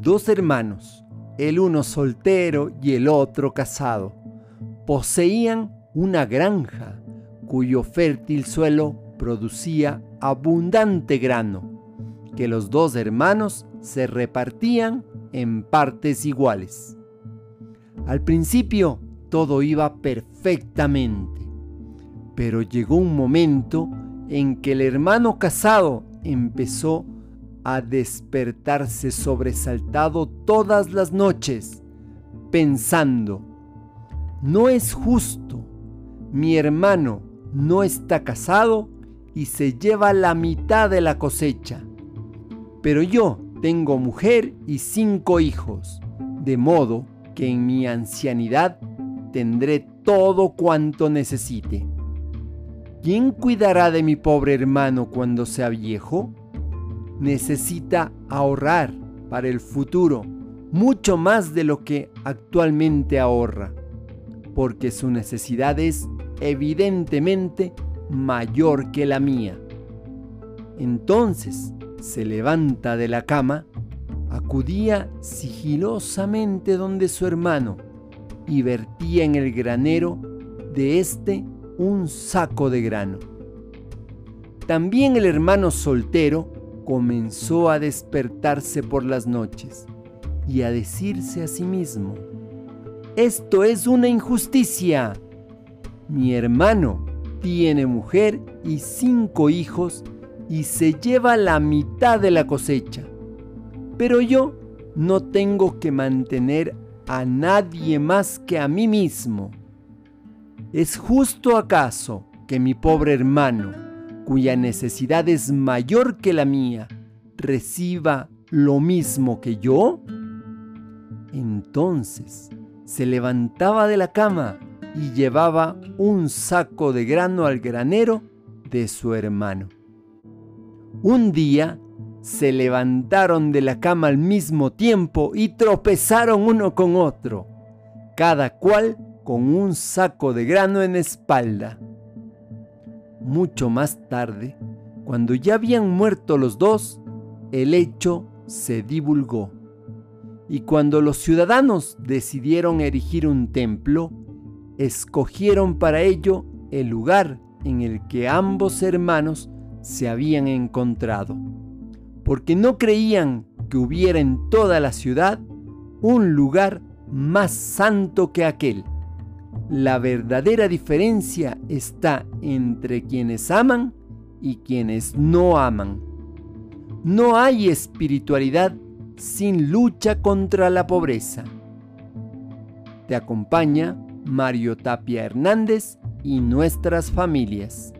dos hermanos, el uno soltero y el otro casado, poseían una granja cuyo fértil suelo producía abundante grano, que los dos hermanos se repartían en partes iguales. Al principio todo iba perfectamente, pero llegó un momento en que el hermano casado empezó a despertarse sobresaltado todas las noches, pensando, no es justo, mi hermano no está casado y se lleva la mitad de la cosecha, pero yo tengo mujer y cinco hijos, de modo que en mi ancianidad tendré todo cuanto necesite. ¿Quién cuidará de mi pobre hermano cuando sea viejo? Necesita ahorrar para el futuro mucho más de lo que actualmente ahorra, porque su necesidad es evidentemente mayor que la mía. Entonces se levanta de la cama, acudía sigilosamente donde su hermano y vertía en el granero de éste un saco de grano. También el hermano soltero comenzó a despertarse por las noches y a decirse a sí mismo, esto es una injusticia. Mi hermano tiene mujer y cinco hijos y se lleva la mitad de la cosecha. Pero yo no tengo que mantener a nadie más que a mí mismo. ¿Es justo acaso que mi pobre hermano cuya necesidad es mayor que la mía, reciba lo mismo que yo? Entonces se levantaba de la cama y llevaba un saco de grano al granero de su hermano. Un día se levantaron de la cama al mismo tiempo y tropezaron uno con otro, cada cual con un saco de grano en espalda. Mucho más tarde, cuando ya habían muerto los dos, el hecho se divulgó. Y cuando los ciudadanos decidieron erigir un templo, escogieron para ello el lugar en el que ambos hermanos se habían encontrado, porque no creían que hubiera en toda la ciudad un lugar más santo que aquel. La verdadera diferencia está entre quienes aman y quienes no aman. No hay espiritualidad sin lucha contra la pobreza. Te acompaña Mario Tapia Hernández y nuestras familias.